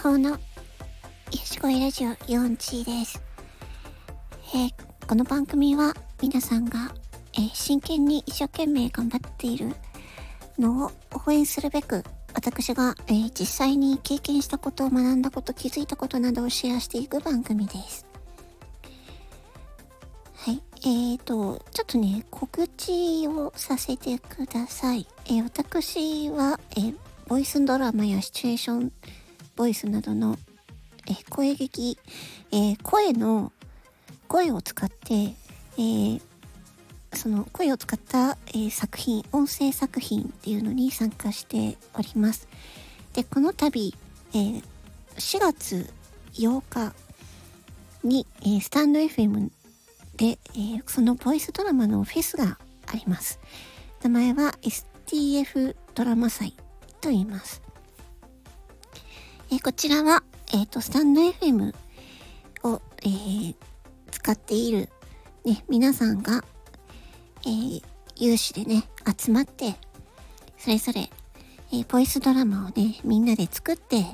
法のよしこいラジオ4チです、えー、この番組は皆さんが、えー、真剣に一生懸命頑張っているのを応援するべく私が、えー、実際に経験したことを学んだこと気づいたことなどをシェアしていく番組です。はい。えーとちょっとね告知をさせてください、え、私は、えボイスドラマやシチュエーションボイスなどの、え声劇、え、声の声を使って、え、その声を使った、え、作品音声作品っていうのに参加しておりますでこの度、えー、4月8日に、えー、スタンド FM で、えー、そのボイスドラマのフェスがあります名前は STF ドラマ祭と言います。えー、こちらは、えっ、ー、と、スタンド FM を、えー、使っている、ね、皆さんが、えー、有志でね、集まって、それぞれ、え、ボイスドラマをね、みんなで作って、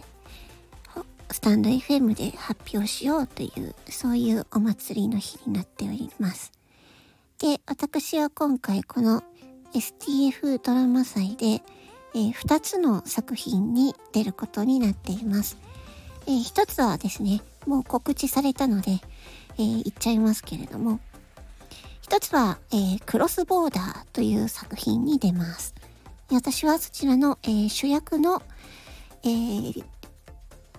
スタンド FM で発表しようという、そういうお祭りの日になっております。で、私は今回この STF ドラマ祭で、えー、2つの作品に出ることになっています。えー、1つはですね、もう告知されたので、えー、言っちゃいますけれども、1つは、えー、クロスボーダーという作品に出ます。私はそちらの、えー、主役の、えー、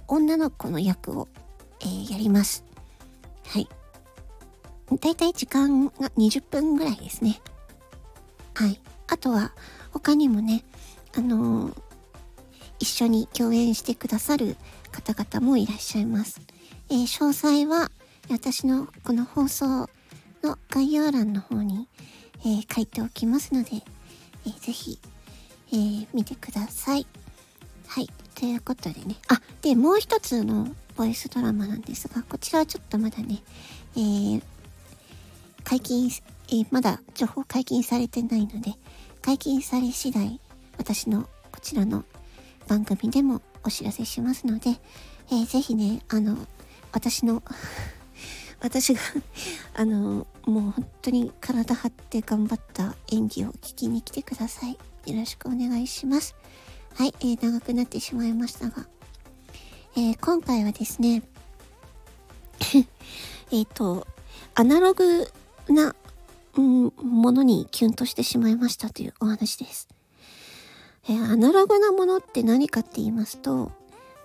女の子の役を、えー、やります。はい。だいたい時間が20分ぐらいですね。はい。あとは、他にもね、あの一緒に共演してくださる方々もいらっしゃいます。えー、詳細は私のこの放送の概要欄の方に、えー、書いておきますので、えー、ぜひ、えー、見てください。はい。ということでね。あ、で、もう一つのボイスドラマなんですが、こちらはちょっとまだね、えー、解禁、えー、まだ情報解禁されてないので、解禁され次第、私のこちらの番組でもお知らせしますので、えー、ぜひね、あの、私の 私が あの、もう本当に体張って頑張った演技を聞きに来てください。よろしくお願いします。はい、えー、長くなってしまいましたが、えー、今回はですね、えっと、アナログな、うん、ものにキュンとしてしまいましたというお話です。えー、アナログなものって何かって言いますと、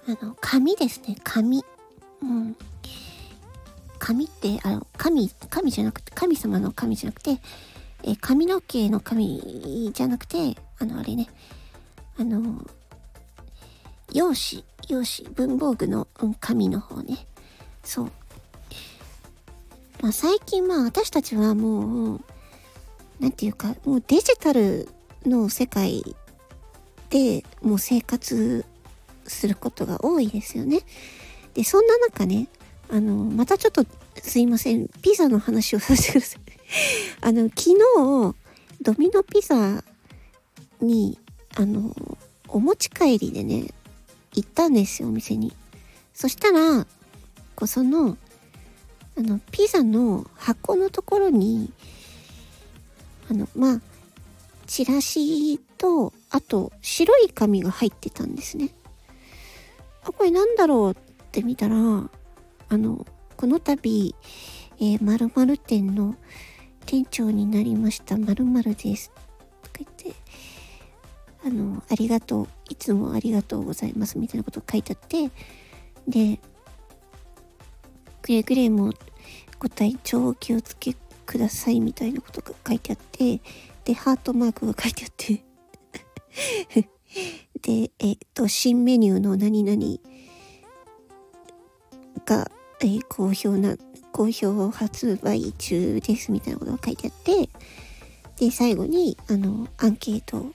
あの、紙ですね、紙。うん。紙って、あの、神、神じゃなくて、神様の神じゃなくて、えー、髪の毛の神じゃなくて、あの、あれね、あの、用紙、用紙、文房具の、うん、紙の方ね。そう。まあ、最近まあ私たちはもう、なんていうか、もうデジタルの世界でもう生活することが多いですよね。で、そんな中ね、あの、またちょっとすいません、ピザの話をさせてください。あの、昨日、ドミノピザに、あの、お持ち帰りでね、行ったんですよ、お店に。そしたら、こうその、あの、ピザの箱のところに、あの、まあ、チラシと、あと白い紙が入ってたんですね。あ、これなんだろうって見たら、あの、この度、えー、〇〇店の店長になりました〇〇です。とか言って、あの、ありがとう、いつもありがとうございますみたいなことが書いてあって、で、くれぐれもご体調お気をつけくださいみたいなことが書いてあって、で、ハートマークが書いてあって で、えっ、と、新メニューの何々が、えー、好評な、好評発売中ですみたいなことが書いてあって、で、最後に、あの、アンケート、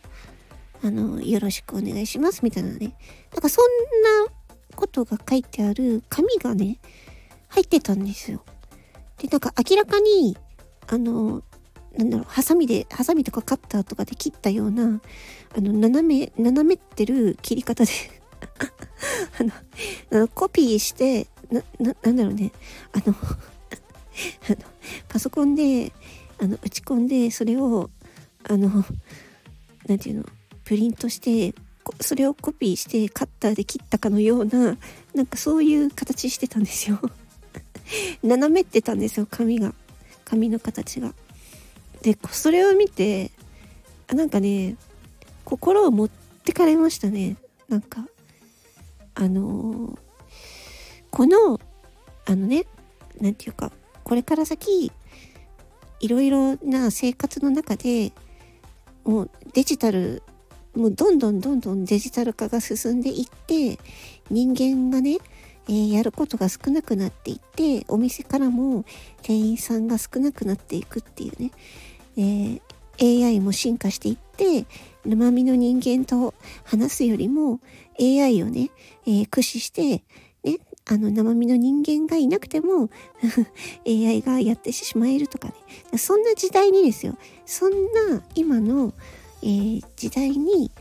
あの、よろしくお願いしますみたいなね。なんかそんなことが書いてある紙がね、入ってたんですよ。で、なんか明らかに、あの、なんだろう、ハサミで、ハサミとかカッターとかで切ったような、あの、斜め、斜めってる切り方で あの、コピーして、な、な、んだろうね。あの、あの、パソコンで、あの、打ち込んで、それを、あの、なんていうの、プリントして、それをコピーしてカッターで切ったかのような、なんかそういう形してたんですよ。斜めってたんですよ、紙が。紙の形が。で、それを見て、あなんかね、心を持ってかれましたね。なんか、あのー、この、あのね、なんていうか、これから先、いろいろな生活の中でもうデジタルもうどんどんどんどんデジタル化が進んでいって人間がね、えー、やることが少なくなっていってお店からも店員さんが少なくなっていくっていうね、えー、AI も進化していって生身の人間と話すよりも AI をね、えー、駆使してねあの生身の人間がいなくても AI がやってしまえるとかね。そんな時代にですよ。そんな今のえー、時代に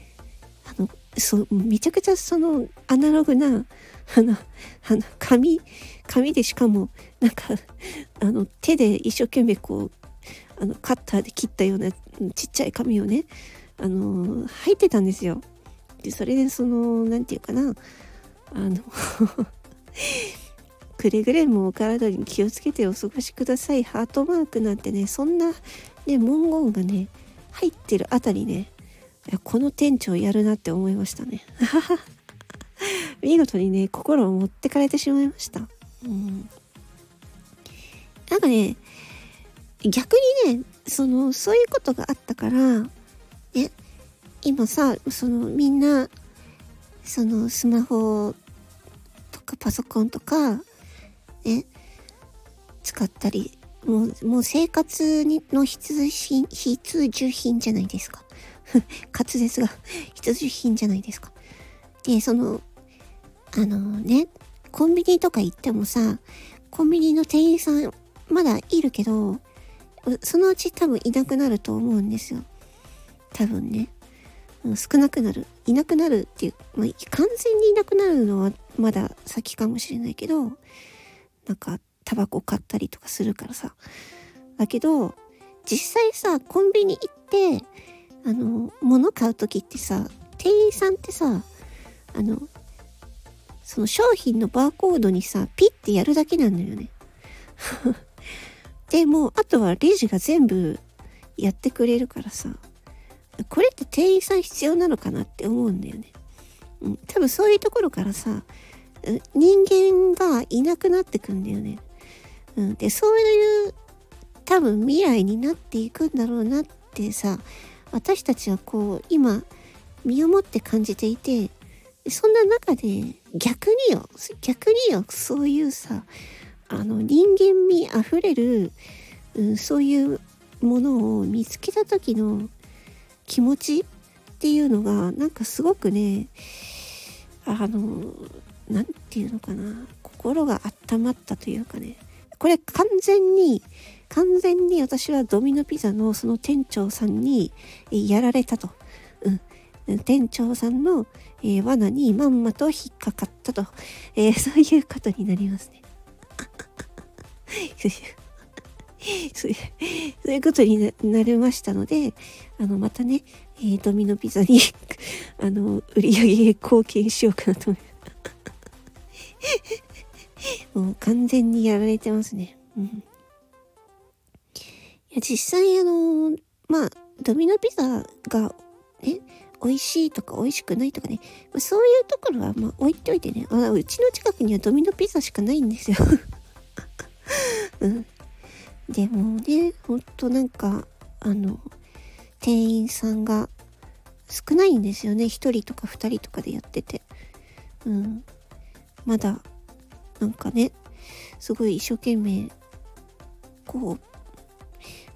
あのそうめちゃくちゃそのアナログなあのあの紙紙でしかもなんかあの手で一生懸命こうあのカッターで切ったようなちっちゃい紙をねあの入ってたんですよ。でそれでその何て言うかなあの くれぐれもお体に気をつけてお過ごしくださいハートマークなんてねそんなね文言がね入ってるあたりね、この店長やるなって思いましたね。見事にね、心を持ってかれてしまいました。うん。なんかね、逆にね、その、そういうことがあったから、ね、今さ、そのみんな、そのスマホとかパソコンとか、ね、使ったりもう、もう生活にの必需品、必需品じゃないですか。滑舌が必需品じゃないですか。で、その、あのね、コンビニとか行ってもさ、コンビニの店員さんまだいるけど、そのうち多分いなくなると思うんですよ。多分ね。少なくなる。いなくなるっていう、まあ、完全にいなくなるのはまだ先かもしれないけど、なんかタバコ買ったりとかするからさ。だけど、実際さ、コンビニ行って、あの、物買う時ってさ、店員さんってさ、あの、その商品のバーコードにさ、ピッてやるだけなんだよね。で、も、あとはレジが全部やってくれるからさ、これって店員さん必要なのかなって思うんだよね。うん、多分そういうところからさ、人間がいなくなってくんだよね。うん、でそういう多分未来になっていくんだろうなってさ私たちはこう今身をもって感じていてそんな中で逆によ逆によそういうさあの人間味あふれる、うん、そういうものを見つけた時の気持ちっていうのがなんかすごくねあの何て言うのかな心が温まったというかねこれ完全に、完全に私はドミノピザのその店長さんにやられたと。店長さんの、えー、罠にまんまと引っかかったと、えー、そういうことになりますね。そういうことになりましたので、あの、またね、えー、ドミノピザに あの、売り上げ貢献しようかなと思います。もう完全にやられてますね。うん。いや、実際あの、まあ、ドミノピザが、ね、美味しいとか美味しくないとかね、まあ、そういうところはま置いといてね、あうちの近くにはドミノピザしかないんですよ。うん。でもね、ほんとなんか、あの、店員さんが少ないんですよね。一人とか二人とかでやってて。うん。まだなんかね、すごい一生懸命、こう、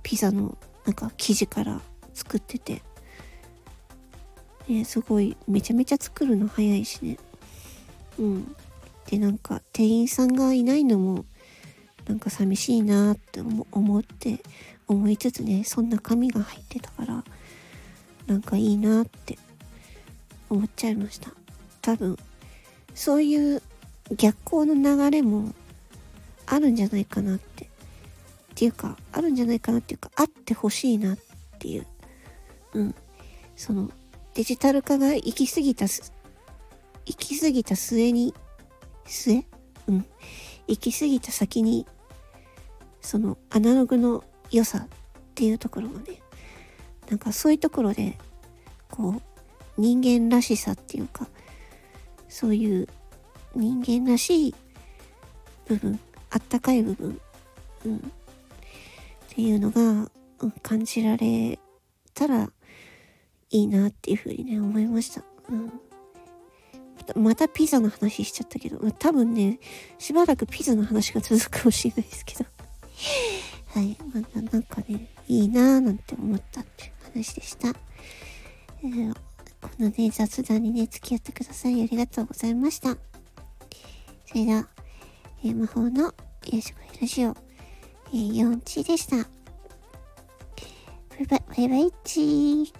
ピザのなんか生地から作ってて、ね、すごいめちゃめちゃ作るの早いしね。うん。で、なんか店員さんがいないのも、なんか寂しいなって思って、思いつつね、そんな紙が入ってたから、なんかいいなって思っちゃいました。多分、そういう逆光の流れもあるんじゃないかなって。っていうか、あるんじゃないかなっていうか、あってほしいなっていう。うん。その、デジタル化が行き過ぎたす、行き過ぎた末に、末？うん。行き過ぎた先に、その、アナログの良さっていうところがね、なんかそういうところで、こう、人間らしさっていうか、そういう人間らしい部分、あったかい部分、うん、っていうのが、うん、感じられたらいいなっていうふうにね、思いました。うん。またピザの話しちゃったけど、ま多分ね、しばらくピザの話が続くかもしれないですけど。はい。またなんかね、いいなーなんて思ったっていう話でした。えー、このね、雑談にね、付き合ってください。ありがとうございました。それでは、えー、魔法のよしこいラジオ、えー、4チでした。バイバイ、バイバイチー。